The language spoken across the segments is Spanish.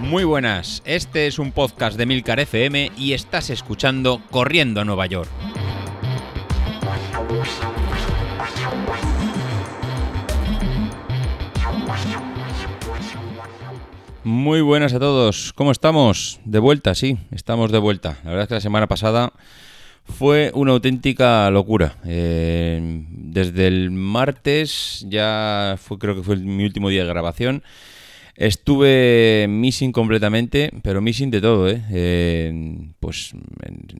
Muy buenas, este es un podcast de Milcar FM y estás escuchando Corriendo a Nueva York. Muy buenas a todos, ¿cómo estamos? De vuelta, sí, estamos de vuelta. La verdad es que la semana pasada fue una auténtica locura. Eh, desde el martes, ya fue, creo que fue mi último día de grabación. Estuve missing completamente, pero missing de todo, ¿eh? ¿eh? Pues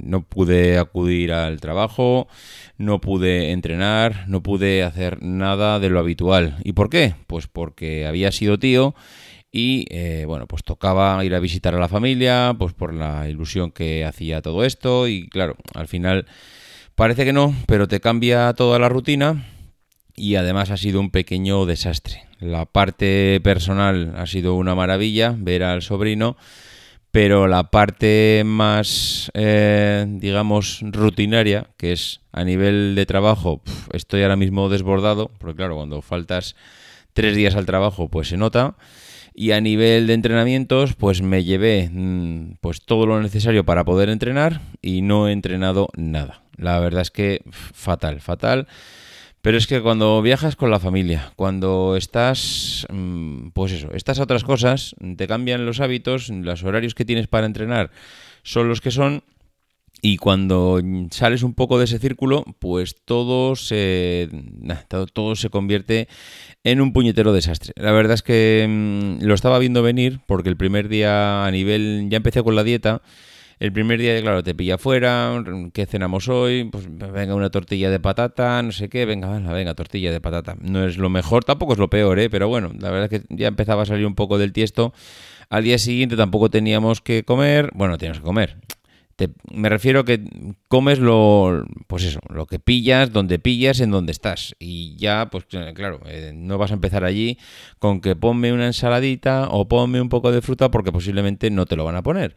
no pude acudir al trabajo, no pude entrenar, no pude hacer nada de lo habitual. ¿Y por qué? Pues porque había sido tío y eh, bueno, pues tocaba ir a visitar a la familia, pues por la ilusión que hacía todo esto y claro, al final parece que no, pero te cambia toda la rutina y además ha sido un pequeño desastre. La parte personal ha sido una maravilla, ver al sobrino, pero la parte más, eh, digamos, rutinaria, que es a nivel de trabajo, estoy ahora mismo desbordado, porque claro, cuando faltas tres días al trabajo, pues se nota. Y a nivel de entrenamientos, pues me llevé mm, pues todo lo necesario para poder entrenar y no he entrenado nada. La verdad es que fatal, fatal. Pero es que cuando viajas con la familia, cuando estás, mm, pues eso, estás a otras cosas, te cambian los hábitos, los horarios que tienes para entrenar son los que son. Y cuando sales un poco de ese círculo, pues todo se, todo, se convierte en un puñetero desastre. La verdad es que mm, lo estaba viendo venir porque el primer día a nivel, ya empecé con la dieta el primer día, claro, te pilla afuera, ¿qué cenamos hoy? Pues venga una tortilla de patata, no sé qué, venga, venga, venga, tortilla de patata. No es lo mejor, tampoco es lo peor, ¿eh? Pero bueno, la verdad es que ya empezaba a salir un poco del tiesto. Al día siguiente tampoco teníamos que comer, bueno, teníamos que comer. Me refiero a que comes lo, pues eso, lo que pillas, donde pillas, en donde estás. Y ya, pues claro, eh, no vas a empezar allí con que ponme una ensaladita o ponme un poco de fruta porque posiblemente no te lo van a poner.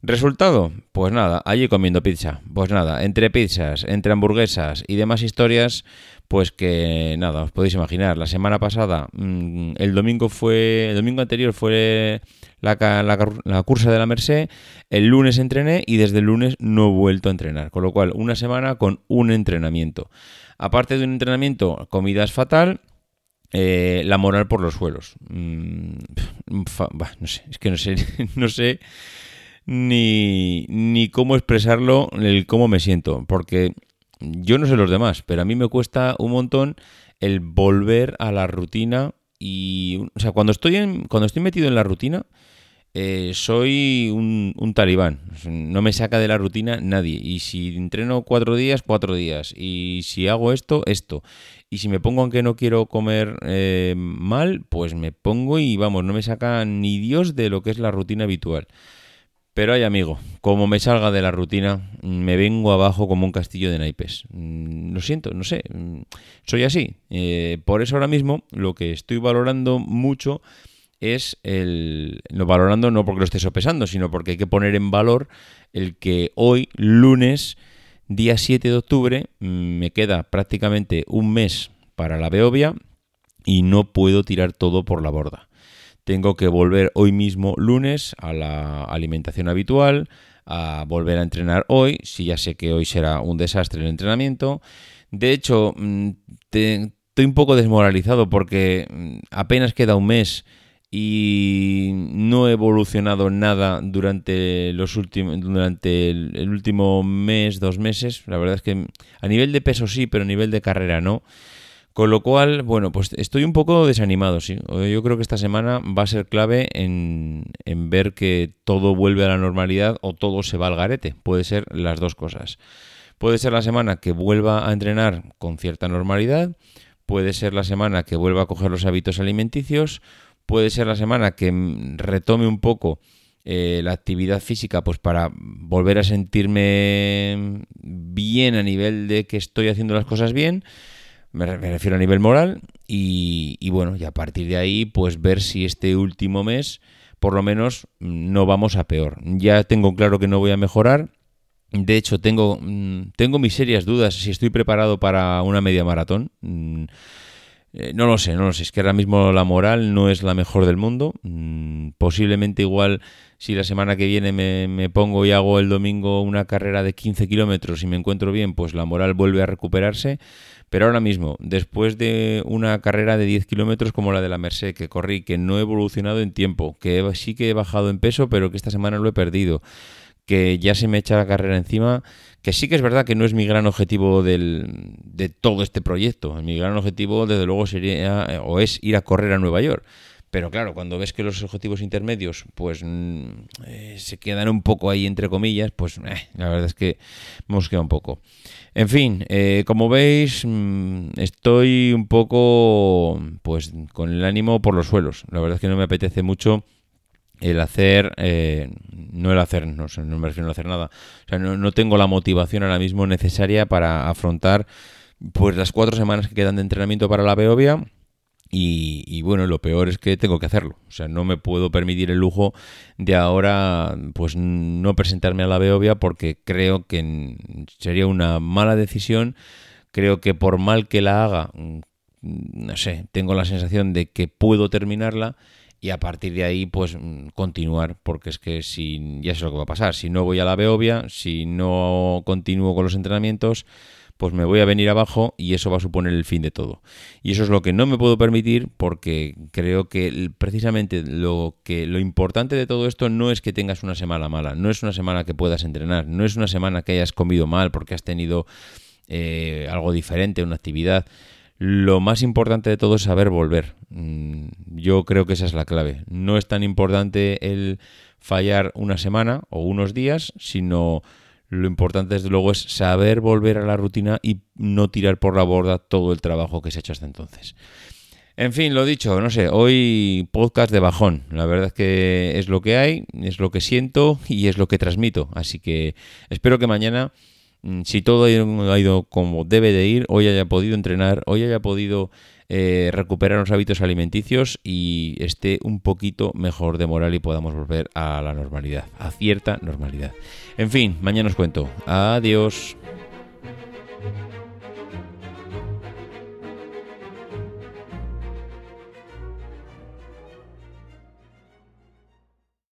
Resultado, pues nada, allí comiendo pizza. Pues nada, entre pizzas, entre hamburguesas y demás historias, pues que nada, os podéis imaginar. La semana pasada, mm, el domingo fue, el domingo anterior fue la, la, cursa de la Merced, el lunes entrené y desde el lunes no he vuelto a entrenar. Con lo cual, una semana con un entrenamiento. Aparte de un entrenamiento, comida es fatal. Eh, la moral por los suelos. Mm, no sé, es que no sé, no sé ni, ni cómo expresarlo, el cómo me siento, porque yo no sé los demás, pero a mí me cuesta un montón el volver a la rutina y, o sea, cuando estoy, en, cuando estoy metido en la rutina, eh, soy un, un, talibán. No me saca de la rutina nadie. Y si entreno cuatro días, cuatro días. Y si hago esto, esto. Y si me pongo aunque no quiero comer eh, mal, pues me pongo y vamos, no me saca ni Dios de lo que es la rutina habitual. Pero hay amigo, como me salga de la rutina, me vengo abajo como un castillo de naipes. Mm, lo siento, no sé, mm, soy así. Eh, por eso ahora mismo lo que estoy valorando mucho es el... No valorando no porque lo esté sopesando, sino porque hay que poner en valor el que hoy, lunes, día 7 de octubre, mm, me queda prácticamente un mes para la Beovia y no puedo tirar todo por la borda tengo que volver hoy mismo lunes a la alimentación habitual, a volver a entrenar hoy, si ya sé que hoy será un desastre el entrenamiento. De hecho, mm, estoy un poco desmoralizado porque mm, apenas queda un mes y no he evolucionado nada durante los últimos durante el, último mes, dos meses. La verdad es que a nivel de peso sí, pero a nivel de carrera no. Con lo cual, bueno, pues estoy un poco desanimado, sí. Yo creo que esta semana va a ser clave en, ver que todo vuelve a la normalidad o todo se va al garete. Puede ser las dos cosas. Puede ser la semana que vuelva a entrenar con cierta normalidad, puede ser la semana que vuelva a coger los hábitos alimenticios, puede ser la semana que retome un poco eh, la actividad física pues para volver a sentirme bien a nivel de que estoy haciendo las cosas bien me, refiero a nivel moral, y, bueno, y a partir de ahí, pues ver si este último mes, por lo menos, no vamos a peor. Ya tengo claro que no voy a mejorar. De hecho, tengo, mm, tengo mis serias dudas si estoy preparado para una media maratón. Eh, no lo sé, no lo sé. Es que ahora mismo la moral no es la mejor del mundo. Mm, posiblemente igual si la semana que viene me, pongo y hago el domingo una carrera de 15 kilómetros y me encuentro bien, pues la moral vuelve a recuperarse. Pero ahora mismo, después de una carrera de 10 kilómetros como la de la Merced, que corrí, que no he evolucionado en tiempo, que sí que he bajado en peso, pero que esta semana lo he perdido, que ya se me echa la carrera encima, que sí que es verdad que no es mi gran objetivo del, de todo este proyecto. Mi gran objetivo, desde luego, sería eh, o es ir a correr a Nueva York. Pero claro, cuando ves que los objetivos intermedios pues mm, eh, se quedan un poco ahí entre comillas, pues eh, la verdad es que hemos quedado un poco. En fin, como veis, mm, estoy un poco pues con el ánimo por los suelos. La verdad es que no me apetece mucho el hacer, eh, no el hacer, no, no me refiero a hacer nada, o sea, no, tengo la motivación ahora mismo necesaria para afrontar pues las cuatro semanas que quedan de entrenamiento para la Beovia y, y, bueno, lo peor es que tengo que hacerlo, o sea, no me puedo permitir el lujo de ahora pues no presentarme a la Beovia porque creo que sería una mala decisión, creo que por mal que la haga, no sé, tengo la sensación de que puedo terminarla y a partir de ahí pues mm, continuar porque es que si ya sé lo que va a pasar. Si no voy a la Beovia si no continúo con los entrenamientos pues me voy a venir abajo y eso va a suponer el fin de todo. Y eso es lo que no me puedo permitir porque creo que precisamente lo que lo importante de todo esto no es que tengas una semana mala no es una semana que puedas entrenar no es una semana que hayas comido mal porque has tenido eh, algo diferente una actividad lo más importante de todo es saber volver. Mm, yo creo que esa es la clave. No es tan importante el fallar una semana o unos días, sino lo importante desde luego es saber volver a la rutina y no tirar por la borda todo el trabajo que se ha hecho hasta entonces. En fin, lo dicho, no sé, hoy podcast de bajón. La verdad es que es lo que hay, es lo que siento y es lo que transmito. Así que espero que mañana si todo ha ido como debe de ir, hoy haya podido entrenar, hoy haya podido eh, recuperar los hábitos alimenticios y esté un poquito mejor de moral y podamos volver a la normalidad, a cierta normalidad. En fin, mañana os cuento. Adiós.